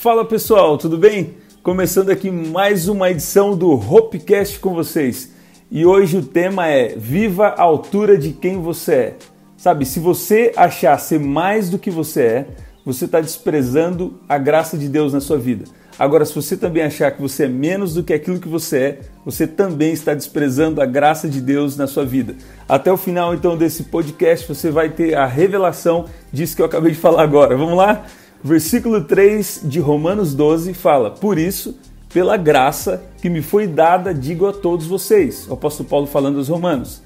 Fala pessoal, tudo bem? Começando aqui mais uma edição do Hopecast com vocês. E hoje o tema é Viva a altura de quem você é. Sabe, se você achar ser mais do que você é, você está desprezando a graça de Deus na sua vida. Agora, se você também achar que você é menos do que aquilo que você é, você também está desprezando a graça de Deus na sua vida. Até o final então desse podcast você vai ter a revelação disso que eu acabei de falar agora. Vamos lá? Versículo 3 de Romanos 12 fala: Por isso, pela graça que me foi dada, digo a todos vocês. O apóstolo Paulo falando aos Romanos: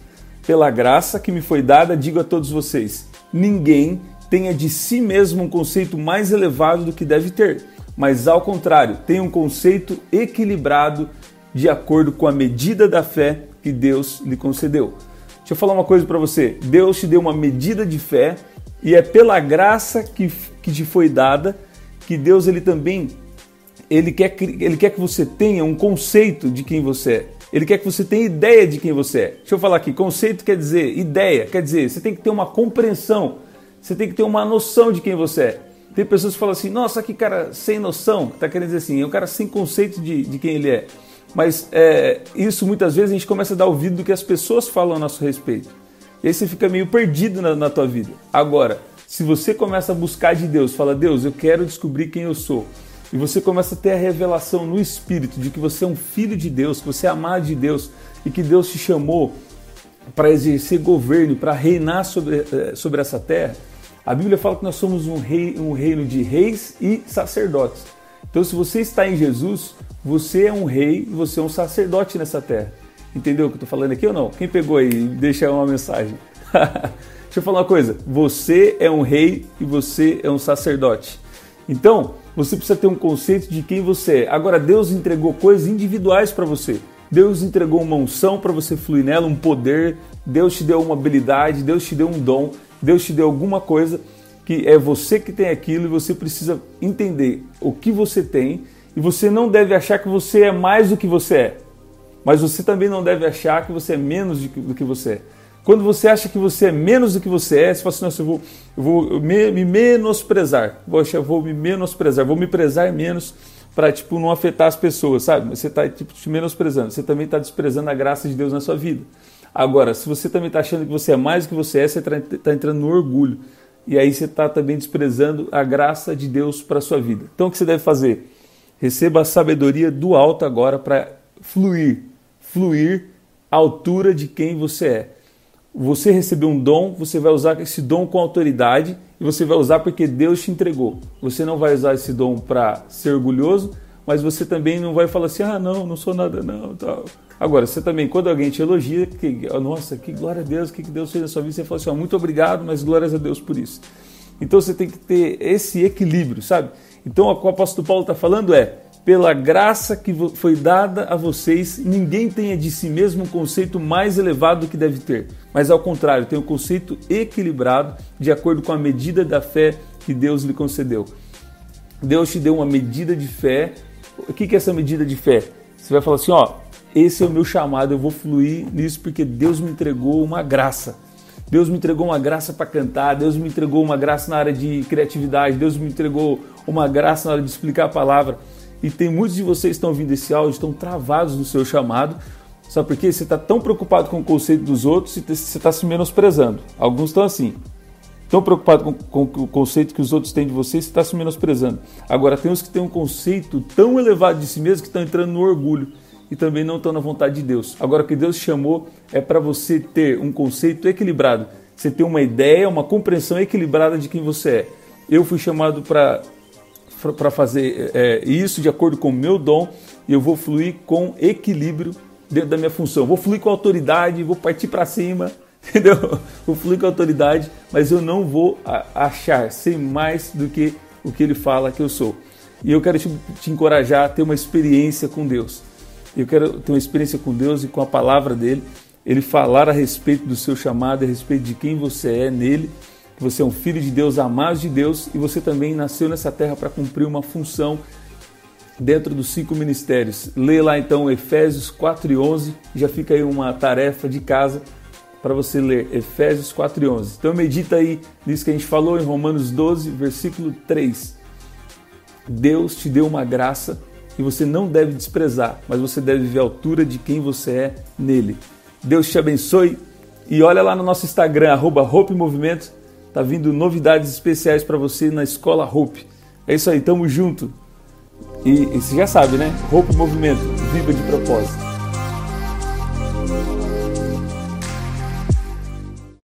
Pela graça que me foi dada, digo a todos vocês: ninguém tenha de si mesmo um conceito mais elevado do que deve ter, mas ao contrário, tenha um conceito equilibrado de acordo com a medida da fé que Deus lhe concedeu. Deixa eu falar uma coisa para você: Deus te deu uma medida de fé e é pela graça que, que te foi dada que Deus ele também ele quer, ele quer que você tenha um conceito de quem você é. Ele quer que você tenha ideia de quem você é. Deixa eu falar aqui, conceito quer dizer ideia, quer dizer, você tem que ter uma compreensão, você tem que ter uma noção de quem você é. Tem pessoas que falam assim, nossa, que cara sem noção, tá querendo dizer assim, é um cara sem conceito de, de quem ele é. Mas é, isso muitas vezes a gente começa a dar ouvido do que as pessoas falam a nosso respeito. E aí você fica meio perdido na, na tua vida. Agora, se você começa a buscar de Deus, fala, Deus, eu quero descobrir quem eu sou. E você começa a ter a revelação no Espírito de que você é um filho de Deus, que você é amado de Deus e que Deus te chamou para exercer governo, para reinar sobre, eh, sobre essa terra. A Bíblia fala que nós somos um, rei, um reino de reis e sacerdotes. Então, se você está em Jesus, você é um rei você é um sacerdote nessa terra. Entendeu o que eu estou falando aqui ou não? Quem pegou aí? Deixa uma mensagem. Deixa eu falar uma coisa. Você é um rei e você é um sacerdote. Então, você precisa ter um conceito de quem você é. Agora, Deus entregou coisas individuais para você. Deus entregou uma unção para você fluir nela, um poder. Deus te deu uma habilidade, Deus te deu um dom, Deus te deu alguma coisa que é você que tem aquilo e você precisa entender o que você tem e você não deve achar que você é mais do que você é. Mas você também não deve achar que você é menos do que você é. Quando você acha que você é menos do que você é, você fala assim, nossa, eu vou, eu vou me, me menosprezar. Poxa, eu vou me menosprezar, vou me prezar menos para tipo, não afetar as pessoas, sabe? Você está tipo, te menosprezando, você também está desprezando a graça de Deus na sua vida. Agora, se você também está achando que você é mais do que você é, você está tá entrando no orgulho. E aí você está também desprezando a graça de Deus para a sua vida. Então o que você deve fazer? Receba a sabedoria do alto agora para fluir, fluir à altura de quem você é você recebeu um dom, você vai usar esse dom com autoridade e você vai usar porque Deus te entregou. Você não vai usar esse dom para ser orgulhoso, mas você também não vai falar assim: ah, não, não sou nada, não. Tal. Agora, você também, quando alguém te elogia, que, nossa, que glória a Deus, o que Deus fez na sua vida, você fala assim: muito obrigado, mas glórias a Deus por isso. Então você tem que ter esse equilíbrio, sabe? Então o que o apóstolo Paulo está falando é: pela graça que foi dada a vocês, ninguém tenha de si mesmo um conceito mais elevado do que deve ter, mas ao contrário, tenha um conceito equilibrado de acordo com a medida da fé que Deus lhe concedeu. Deus te deu uma medida de fé. O que é essa medida de fé? Você vai falar assim: ó, esse é o meu chamado, eu vou fluir nisso porque Deus me entregou uma graça. Deus me entregou uma graça para cantar, Deus me entregou uma graça na área de criatividade, Deus me entregou uma graça na hora de explicar a palavra. E tem muitos de vocês que estão ouvindo esse áudio, estão travados no seu chamado. Sabe por quê? Você está tão preocupado com o conceito dos outros e você está se menosprezando. Alguns estão assim. Tão preocupado com, com, o conceito que os outros têm de você, você está se menosprezando. Agora, tem uns que têm um conceito tão elevado de si mesmo que estão entrando no orgulho e também não estão na vontade de Deus. Agora, o que Deus chamou é para você ter um conceito equilibrado. Você ter uma ideia, uma compreensão equilibrada de quem você é. Eu fui chamado para para fazer é, isso de acordo com o meu dom e eu vou fluir com equilíbrio dentro da minha função. Vou fluir com autoridade, vou partir para cima, entendeu? Vou fluir com autoridade, mas eu não vou achar ser mais do que o que ele fala que eu sou. E eu quero te, te encorajar a ter uma experiência com Deus. Eu quero ter uma experiência com Deus e com a palavra dele. Ele falar a respeito do seu chamado, a respeito de quem você é nele que você é um filho de Deus, amado de Deus e você também nasceu nessa terra para cumprir uma função dentro dos cinco ministérios. Lê lá então Efésios 4 e 11, já fica aí uma tarefa de casa para você ler Efésios 4 e 11. Então medita aí nisso que a gente falou em Romanos 12, versículo 3. Deus te deu uma graça e você não deve desprezar, mas você deve ver a altura de quem você é nele. Deus te abençoe e olha lá no nosso Instagram, arroba Movimento, tá vindo novidades especiais para você na Escola Hope. É isso aí, tamo junto. E, e você já sabe, né? Hope Movimento, viva de propósito.